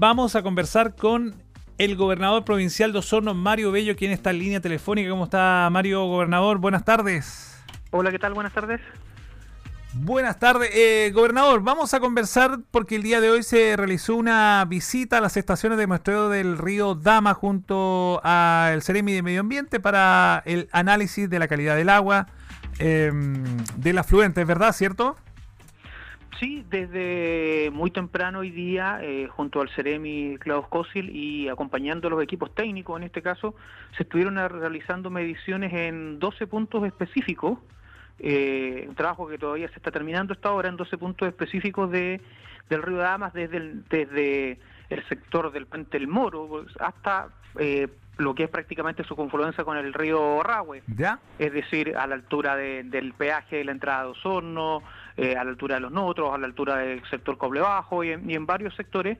Vamos a conversar con el gobernador provincial de Osorno, Mario Bello, quien está en línea telefónica. ¿Cómo está Mario, gobernador? Buenas tardes. Hola, ¿qué tal? Buenas tardes. Buenas tardes, eh, gobernador. Vamos a conversar porque el día de hoy se realizó una visita a las estaciones de muestreo del río Dama junto al Ceremi de Medio Ambiente para el análisis de la calidad del agua eh, del afluente, ¿verdad? ¿Cierto? Sí, desde muy temprano hoy día, eh, junto al Ceremi Klaus Kosil y acompañando a los equipos técnicos en este caso, se estuvieron realizando mediciones en 12 puntos específicos, eh, un trabajo que todavía se está terminando esta hora, en 12 puntos específicos de, del río Damas, desde el, desde el sector del puente El Moro hasta eh, lo que es prácticamente su confluencia con el río Rahue. ¿Ya? Es decir, a la altura del peaje de la entrada de Osorno, eh, a la altura de los Notros, a la altura del sector Coble Bajo y en, varios sectores,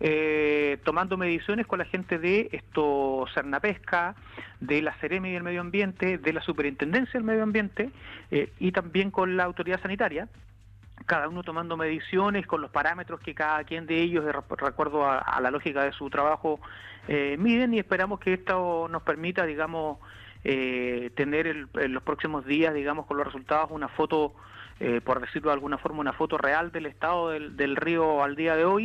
eh, tomando mediciones con la gente de esto Cernapesca, de la Ceremi del Medio Ambiente, de la Superintendencia del Medio Ambiente eh, y también con la Autoridad Sanitaria cada uno tomando mediciones con los parámetros que cada quien de ellos, de recuerdo a, la lógica de su trabajo, eh, miden y esperamos que esto nos permita, digamos, eh, tener en los próximos días, digamos, con los resultados una foto, eh, por decirlo de alguna forma, una foto real del estado del, río al día de hoy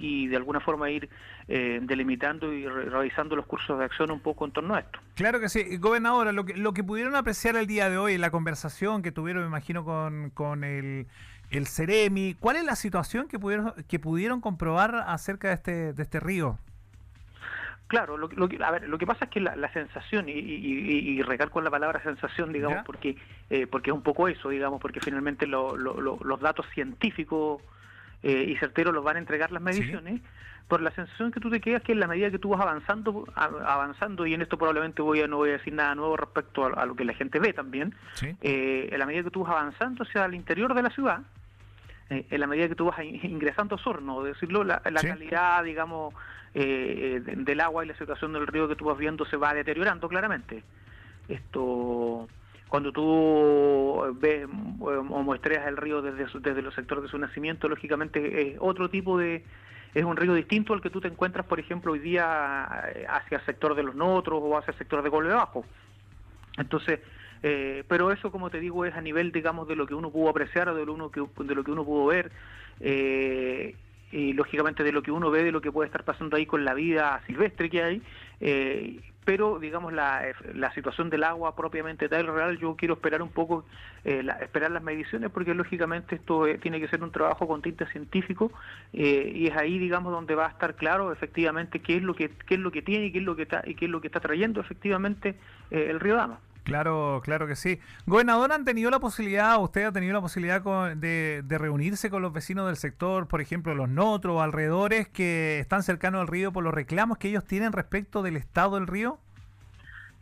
y, de alguna forma ir delimitando y revisando los cursos de acción un poco en torno a esto. Claro que sí. Gobernadora, lo que, lo que pudieron apreciar el día de hoy, la conversación que tuvieron, me imagino, con, con el el Ceremi. ¿Cuál es la situación que pudieron, que pudieron comprobar acerca de este, de este río? Claro, lo, lo, a ver, lo que pasa es que la, sensación, y, y, recalco la palabra sensación, digamos, porque eh, porque es un poco eso, digamos, porque finalmente los datos científicos eh, y certeros los van a entregar las mediciones, por la sensación que tú te quedas que en la medida que tú vas avanzando, avanzando y en esto probablemente voy a, no voy a decir nada nuevo respecto a, lo que la gente ve también, eh, en la medida que tú vas avanzando hacia el interior de la ciudad, eh, en la medida que tú vas ingresando a Osorno, decirlo, la, calidad, digamos, eh, del agua y la situación del río que tú vas viendo se va deteriorando claramente. Esto, cuando tú ves o muestreas el río desde, desde los sectores de su nacimiento, lógicamente es otro tipo de, es un río distinto al que tú te encuentras, por ejemplo, hoy día eh, hacia el sector de los Notros o hacia el sector de Golpe Bajo. Entonces, eh, pero eso, como te digo, es a nivel, digamos, de lo que uno pudo apreciar o de lo, que, de lo que uno pudo ver. Eh, y lógicamente de lo que uno ve, de lo que puede estar pasando ahí con la vida silvestre que hay, eh, pero digamos la, la, situación del agua propiamente tal real, yo quiero esperar un poco, esperar las mediciones, porque lógicamente esto tiene que ser un trabajo con tinte científico y es ahí, digamos, donde va a estar claro efectivamente qué es lo que qué es lo que tiene y qué es lo que está y qué es lo que está trayendo efectivamente el río Dama. Claro, claro que sí. Gobernador, ¿han tenido la posibilidad, usted ha tenido la posibilidad de, reunirse con los vecinos del sector, por ejemplo, los Notros, alrededores que están cercanos al río por los reclamos que ellos tienen respecto del estado del río?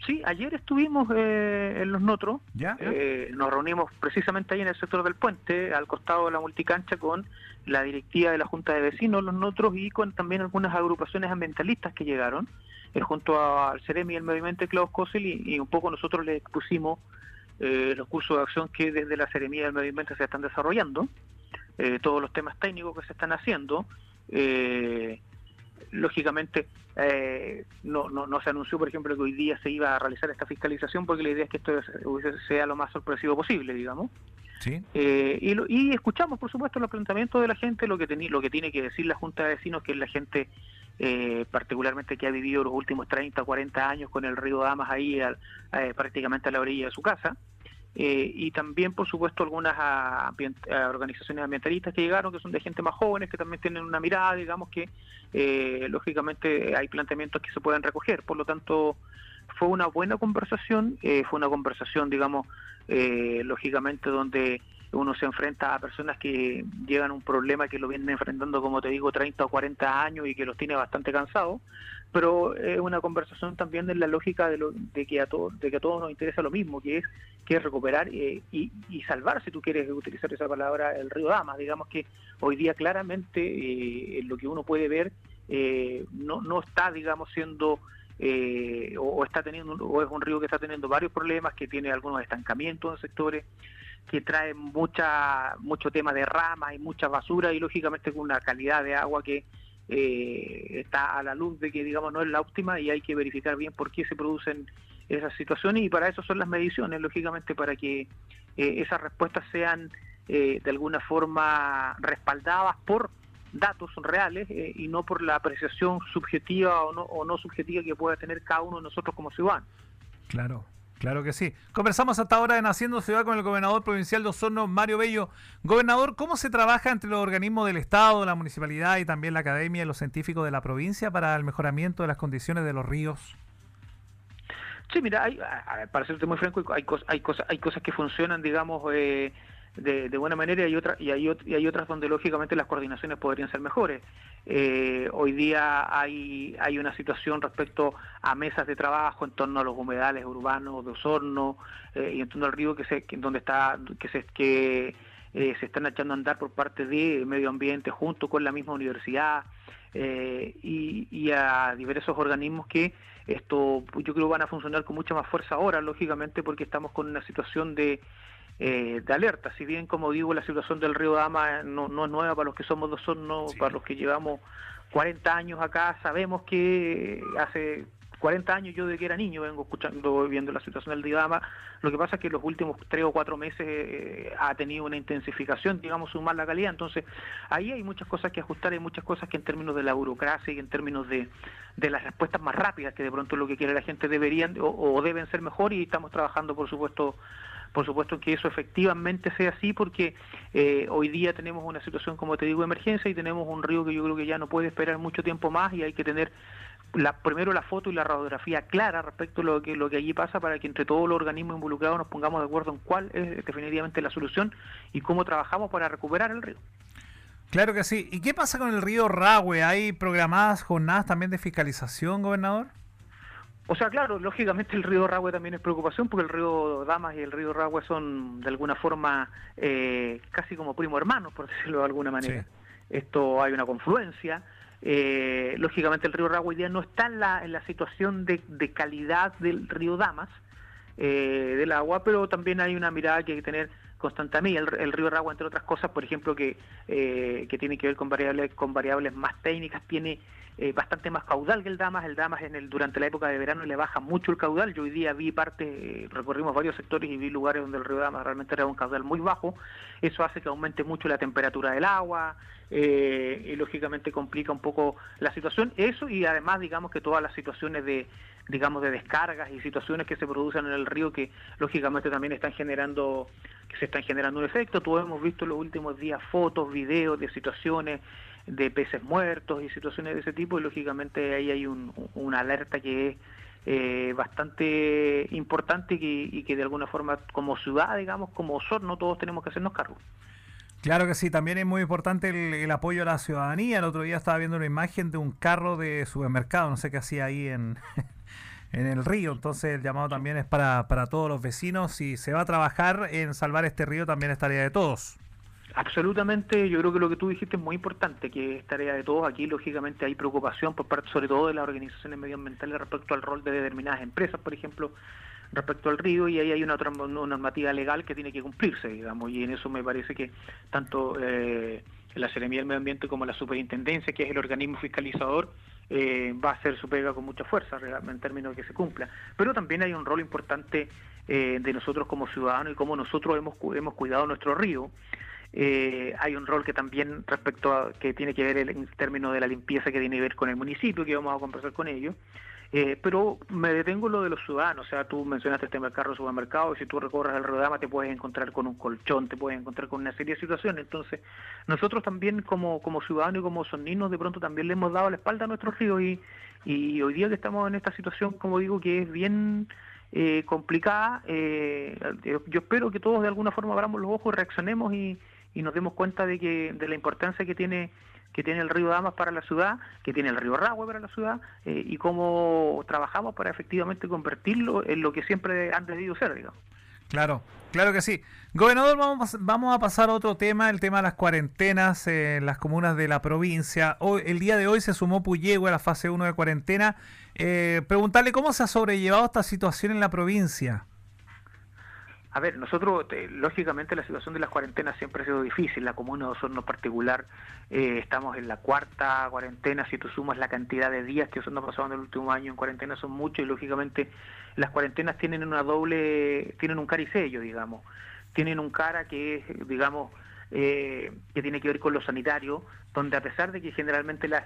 Sí, ayer estuvimos eh, en los Notros, ¿Ya? Eh, nos reunimos precisamente ahí en el sector del puente, al costado de la multicancha, con la directiva de la Junta de Vecinos, los Notros, y con también algunas agrupaciones ambientalistas que llegaron. Eh, junto al CEREMI y el movimiento Klaus Kossel y, un poco nosotros le expusimos eh, los cursos de acción que desde la CEREMI y el medio se están desarrollando, eh, todos los temas técnicos que se están haciendo. lógicamente no, no, no, se anunció, por ejemplo, que hoy día se iba a realizar esta fiscalización porque la idea es que esto sea lo más sorpresivo posible, digamos. ¿Sí? y, y, escuchamos, por supuesto, los planteamientos de la gente, lo que, lo que tiene que decir la Junta de Vecinos, que es la gente eh, particularmente que ha vivido los últimos 30, 40 años con el río Damas ahí eh, prácticamente a la orilla de su casa. Eh, y también, por supuesto, algunas organizaciones ambientalistas que llegaron, que son de gente más jóvenes, que también tienen una mirada, digamos que lógicamente hay planteamientos que se pueden recoger. Por lo tanto, fue una buena conversación, fue una conversación, digamos, lógicamente donde uno se enfrenta a personas que llegan un problema que lo vienen enfrentando, como te digo, 30 o 40 años y que los tiene bastante cansados, pero es una conversación también de la lógica de, lo, de que a todos de que a todos nos interesa lo mismo, que es que es recuperar eh, y, y, salvar, si tú quieres utilizar esa palabra, el río Damas. Digamos que hoy día claramente eh, lo que uno puede ver eh, no, no está, digamos, siendo eh, o, está teniendo o es un río que está teniendo varios problemas, que tiene algunos estancamientos en sectores, que trae mucha mucho tema de ramas y mucha basura y lógicamente con una calidad de agua que está a la luz de que digamos no es la óptima y hay que verificar bien por qué se producen esas situaciones y para eso son las mediciones, lógicamente, para que esas respuestas sean de alguna forma respaldadas por datos reales eh, y no por la apreciación subjetiva o no, o no subjetiva que pueda tener cada uno de nosotros como ciudadanos. Claro, Claro que sí. Conversamos hasta ahora en Haciendo Ciudad con el gobernador provincial de Osorno, Mario Bello. Gobernador, ¿cómo se trabaja entre los organismos del Estado, la municipalidad y también la academia y los científicos de la provincia para el mejoramiento de las condiciones de los ríos? Sí, mira, hay, para serte muy franco, hay, hay, cosas, hay cosas que funcionan, digamos, eh, de, buena manera y, otra, y, hay, otras donde lógicamente las coordinaciones podrían ser mejores. Eh, hoy día hay, hay una situación respecto a mesas de trabajo en torno a los humedales urbanos de Osorno eh, y en torno al río que se, donde está, que se, que, eh, se están echando a andar por parte de medio ambiente junto con la misma universidad y, y a diversos organismos que esto yo creo van a funcionar con mucha más fuerza ahora, lógicamente, porque estamos con una situación de eh, de alerta. Si bien, como digo, la situación del río Dama no, no es nueva para los que somos dos no para los que llevamos 40 años acá, sabemos que hace 40 años yo de que era niño vengo escuchando, viendo la situación del río Dama. Lo que pasa es que los últimos tres o cuatro meses eh, ha tenido una intensificación, digamos, sumar la calidad. Entonces, ahí hay muchas cosas que ajustar, hay muchas cosas que en términos de la burocracia y en términos de, de las respuestas más rápidas, que de pronto lo que quiere la gente deberían o, o deben ser mejor y estamos trabajando, por supuesto, por supuesto que eso efectivamente sea así porque eh, hoy día tenemos una situación, como te digo, de emergencia y tenemos un río que yo creo que ya no puede esperar mucho tiempo más y hay que tener la, primero la foto y la radiografía clara respecto a lo que, lo que allí pasa para que entre todos los organismos involucrados nos pongamos de acuerdo en cuál es definitivamente la solución y cómo trabajamos para recuperar el río. Claro que sí. ¿Y qué pasa con el río Rahue? ¿Hay programadas jornadas también de fiscalización, gobernador? O sea, claro, lógicamente el río Rahue también es preocupación porque el río Damas y el río Rahue son de alguna forma eh, casi como primo hermanos, por decirlo de alguna manera. Esto hay una confluencia. Eh, lógicamente el río hoy día no está en la, en la situación de, de calidad del río Damas, eh, del agua, pero también hay una mirada que hay que tener constantemente. El, el río Rahue, entre otras cosas, por ejemplo, que, que tiene que ver con variables, con variables más técnicas, tiene eh, bastante más caudal que el Damas. El Damas en el, durante la época de verano le baja mucho el caudal. Yo hoy día vi parte, eh, recorrimos varios sectores y vi lugares donde el río Damas realmente era un caudal muy bajo. Eso hace que aumente mucho la temperatura del agua eh, y lógicamente complica un poco la situación. Eso y además digamos que todas las situaciones de digamos de descargas y situaciones que se producen en el río que lógicamente también están generando que se están generando un efecto. Todos hemos visto en los últimos días fotos, videos de situaciones de peces muertos y situaciones de ese tipo y lógicamente ahí hay un, una alerta que es eh, bastante importante y que, de alguna forma como ciudad, digamos, como no todos tenemos que hacernos cargo. Claro que sí, también es muy importante el, apoyo a la ciudadanía. El otro día estaba viendo una imagen de un carro de supermercado, no sé qué hacía ahí en, en el río. Entonces el llamado también es para, para todos los vecinos. Si se va a trabajar en salvar este río, también es tarea de todos. Absolutamente, yo creo que lo que tú dijiste es muy importante, que es tarea de todos. Aquí, lógicamente, hay preocupación por parte, sobre todo, de las organizaciones medioambientales respecto al rol de determinadas empresas, por ejemplo, respecto al río, y ahí hay una, otra normativa legal que tiene que cumplirse, digamos, y en eso me parece que tanto eh, la Seremía del Medio Ambiente como la Superintendencia, que es el organismo fiscalizador, eh, va a hacer su pega con mucha fuerza en términos de que se cumpla. Pero también hay un rol importante eh, de nosotros como ciudadanos y cómo nosotros hemos, hemos cuidado nuestro río. Eh, hay un rol que también respecto a que tiene que ver en términos de la limpieza que tiene que ver con el municipio, que vamos a conversar con ellos. Eh, pero me detengo en lo de los ciudadanos, o sea, tú mencionaste el tema del carro supermercado, y si tú recorres el Rodama te puedes encontrar con un colchón, te puedes encontrar con una serie de situaciones. Entonces, nosotros también como, como ciudadanos y como soninos de pronto también le hemos dado la espalda a nuestros ríos y, y hoy día que estamos en esta situación, como digo, que es bien eh, complicada, eh, yo espero que todos de alguna forma abramos los ojos, reaccionemos y, y nos demos cuenta de que de la importancia que tiene que tiene el río Damas para la ciudad, que tiene el río Rahue para la ciudad, eh, y cómo trabajamos para efectivamente convertirlo en lo que siempre han debido ser, digamos. Claro, claro que sí. Gobernador, vamos, vamos a pasar a otro tema, el tema de las cuarentenas en las comunas de la provincia. Hoy, el día de hoy se sumó Puyehue a la fase 1 de cuarentena. Eh, preguntarle cómo se ha sobrellevado esta situación en la provincia. A ver, nosotros, lógicamente, la situación de las cuarentenas siempre ha sido difícil. La comuna de Osorno particular, eh, estamos en la cuarta cuarentena. Si tú sumas la cantidad de días que Osorno ha pasado en el último año en cuarentena, son muchos y, lógicamente, las cuarentenas tienen una doble, tienen un cara digamos. Tienen un cara que es, digamos, eh, que tiene que ver con lo sanitario, donde a pesar de que generalmente las,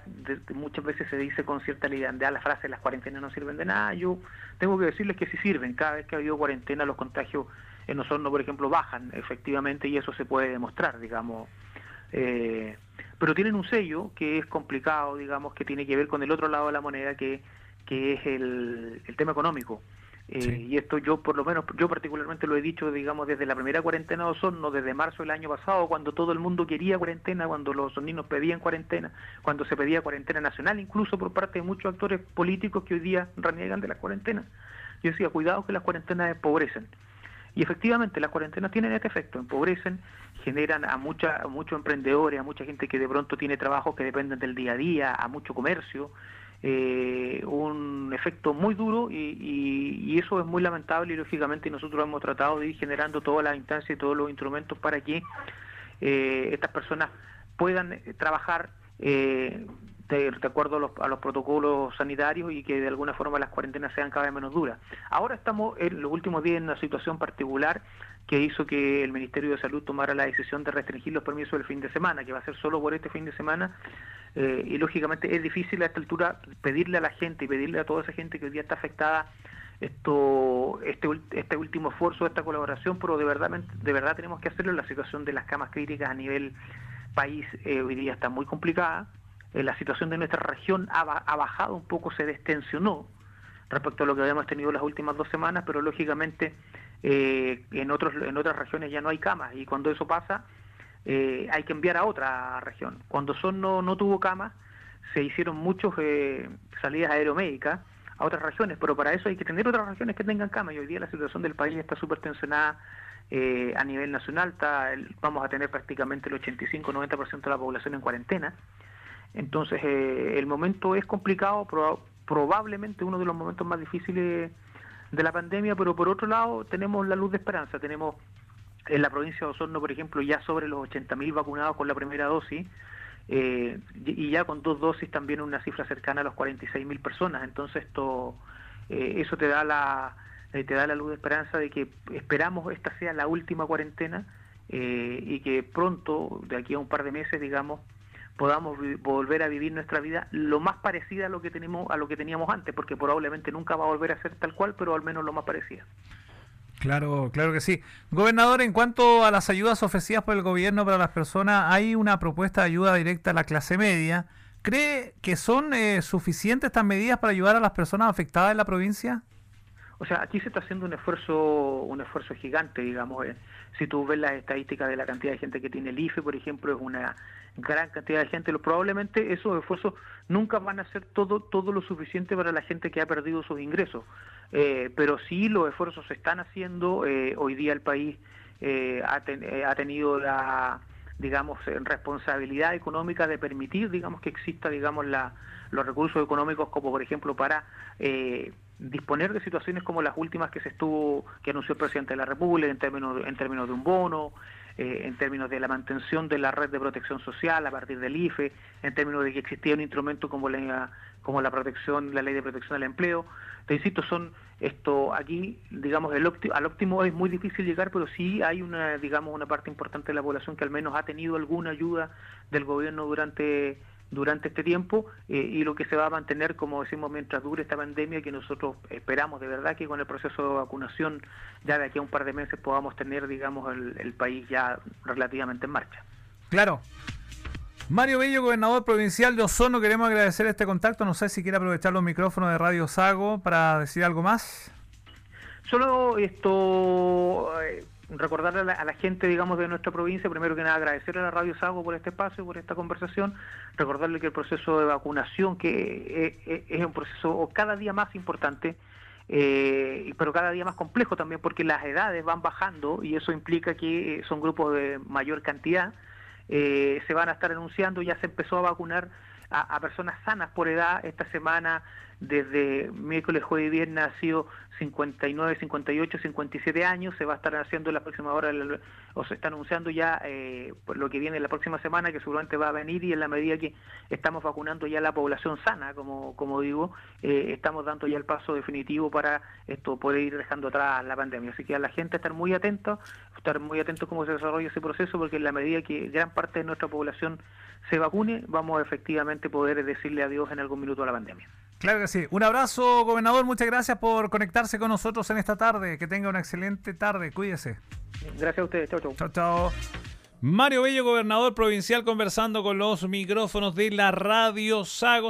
muchas veces se dice con cierta liviandad la frase las cuarentenas no sirven de nada, yo tengo que decirles que sí sirven. Cada vez que ha habido cuarentena los contagios en Osorno, por ejemplo, bajan efectivamente y eso se puede demostrar, digamos. Eh, pero tienen un sello que es complicado, digamos, que tiene que ver con el otro lado de la moneda, que, que es el, el tema económico. Eh, y esto yo, por lo menos, yo particularmente lo he dicho, digamos, desde la primera cuarentena de Osorno, desde marzo del año pasado, cuando todo el mundo quería cuarentena, cuando los osorninos pedían cuarentena, cuando se pedía cuarentena nacional, incluso por parte de muchos actores políticos que hoy día reniegan de las cuarentenas. Yo decía, cuidado que las cuarentenas empobrecen. Y efectivamente las cuarentenas tienen este efecto, empobrecen, generan a, mucha, a muchos emprendedores, a mucha gente que de pronto tiene trabajos que dependen del día a día, a mucho comercio, eh, un efecto muy duro y, eso es muy lamentable y lógicamente nosotros hemos tratado de ir generando todas las instancias y todos los instrumentos para que eh, estas personas puedan trabajar eh, de, acuerdo a los, a los, protocolos sanitarios y que de alguna forma las cuarentenas sean cada vez menos duras. Ahora estamos en los últimos días en una situación particular que hizo que el Ministerio de Salud tomara la decisión de restringir los permisos del fin de semana, que va a ser solo por este fin de semana, eh, y lógicamente es difícil a esta altura pedirle a la gente y pedirle a toda esa gente que hoy día está afectada esto este, este último esfuerzo, esta colaboración, pero de verdad, de verdad tenemos que hacerlo. La situación de las camas críticas a nivel país eh, hoy día está muy complicada. Eh, la situación de nuestra región ha, bajado un poco, se destensionó respecto a lo que habíamos tenido las últimas dos semanas, pero lógicamente eh, en, otros, en otras regiones ya no hay camas y cuando eso pasa hay que enviar a otra región. Cuando Son no, no tuvo camas, se hicieron muchas salidas aeromédicas a otras regiones, pero para eso hay que tener otras regiones que tengan camas y hoy día la situación del país está súper tensionada eh, a nivel nacional está, vamos a tener prácticamente el 85-90% de la población en cuarentena. Entonces, eh, el momento es complicado, probablemente uno de los momentos más difíciles de la pandemia, pero por otro lado tenemos la luz de esperanza. Tenemos en la provincia de Osorno, por ejemplo, ya sobre los 80.000 vacunados con la primera dosis eh, y ya con dos dosis también una cifra cercana a los 46.000 personas. Entonces, esto eso te da la eh, te da la luz de esperanza de que esperamos esta sea la última cuarentena eh, y que pronto, de aquí a un par de meses, digamos, podamos volver a vivir nuestra vida lo más parecida a lo que tenemos a lo que teníamos antes, porque probablemente nunca va a volver a ser tal cual, pero al menos lo más parecida. Claro, claro que sí. Gobernador, en cuanto a las ayudas ofrecidas por el gobierno para las personas, hay una propuesta de ayuda directa a la clase media. ¿Cree que son eh, suficientes estas medidas para ayudar a las personas afectadas en la provincia? O sea, aquí se está haciendo un esfuerzo, un esfuerzo gigante, digamos. Eh. Si tú ves las estadísticas de la cantidad de gente que tiene el IFE, por ejemplo, es una gran cantidad de gente. Probablemente esos esfuerzos nunca van a ser todo, todo lo suficiente para la gente que ha perdido sus ingresos. Eh, pero sí los esfuerzos se están haciendo. Eh, hoy día el país ha, ha tenido la digamos, responsabilidad económica de permitir, digamos, que exista, digamos, la, los recursos económicos como, por ejemplo, para eh, disponer de situaciones como las últimas que se estuvo, que anunció el presidente de la República en términos, en términos de un bono, eh, en términos de la mantención de la red de protección social a partir del IFE, en términos de que existía un instrumento como la, como la protección, la ley de protección del empleo. Te insisto, son esto aquí, digamos, el al óptimo es muy difícil llegar, pero sí hay una, digamos, una parte importante de la población que al menos ha tenido alguna ayuda del gobierno durante durante este tiempo eh, y lo que se va a mantener, como decimos, mientras dure esta pandemia, que nosotros esperamos de verdad que con el proceso de vacunación ya de aquí a un par de meses podamos tener, digamos, el, país ya relativamente en marcha. Claro. Mario Bello, gobernador provincial de Osorno, queremos agradecer este contacto. No sé si quiere aprovechar los micrófonos de Radio Sago para decir algo más. Solo esto, eh, recordarle a la, gente, digamos, de nuestra provincia, primero que nada agradecerle a la Radio Sago por este espacio, por esta conversación, recordarle que el proceso de vacunación, que eh, eh, es, un proceso cada día más importante, eh, pero cada día más complejo también, porque las edades van bajando y eso implica que son grupos de mayor cantidad, se van a estar anunciando, ya se empezó a vacunar a, personas sanas por edad esta semana desde miércoles, jueves y viernes ha sido 59, 58, 57 años. Se va a estar haciendo en la próxima hora, o se está anunciando ya eh, lo que viene la próxima semana, que seguramente va a venir y en la medida que estamos vacunando ya la población sana, como, como digo, eh, estamos dando ya el paso definitivo para esto poder ir dejando atrás la pandemia. Así que a la gente estar muy atenta, estar muy atento cómo se desarrolla ese proceso, porque en la medida que gran parte de nuestra población se vacune, vamos a efectivamente poder decirle adiós en algún minuto a la pandemia. Claro que sí. Un abrazo, gobernador. Muchas gracias por conectarse con nosotros en esta tarde. Que tenga una excelente tarde. Cuídese. Gracias a ustedes. Chao, chao. Chao, chao. Mario Bello, gobernador provincial, conversando con los micrófonos de la radio Sago.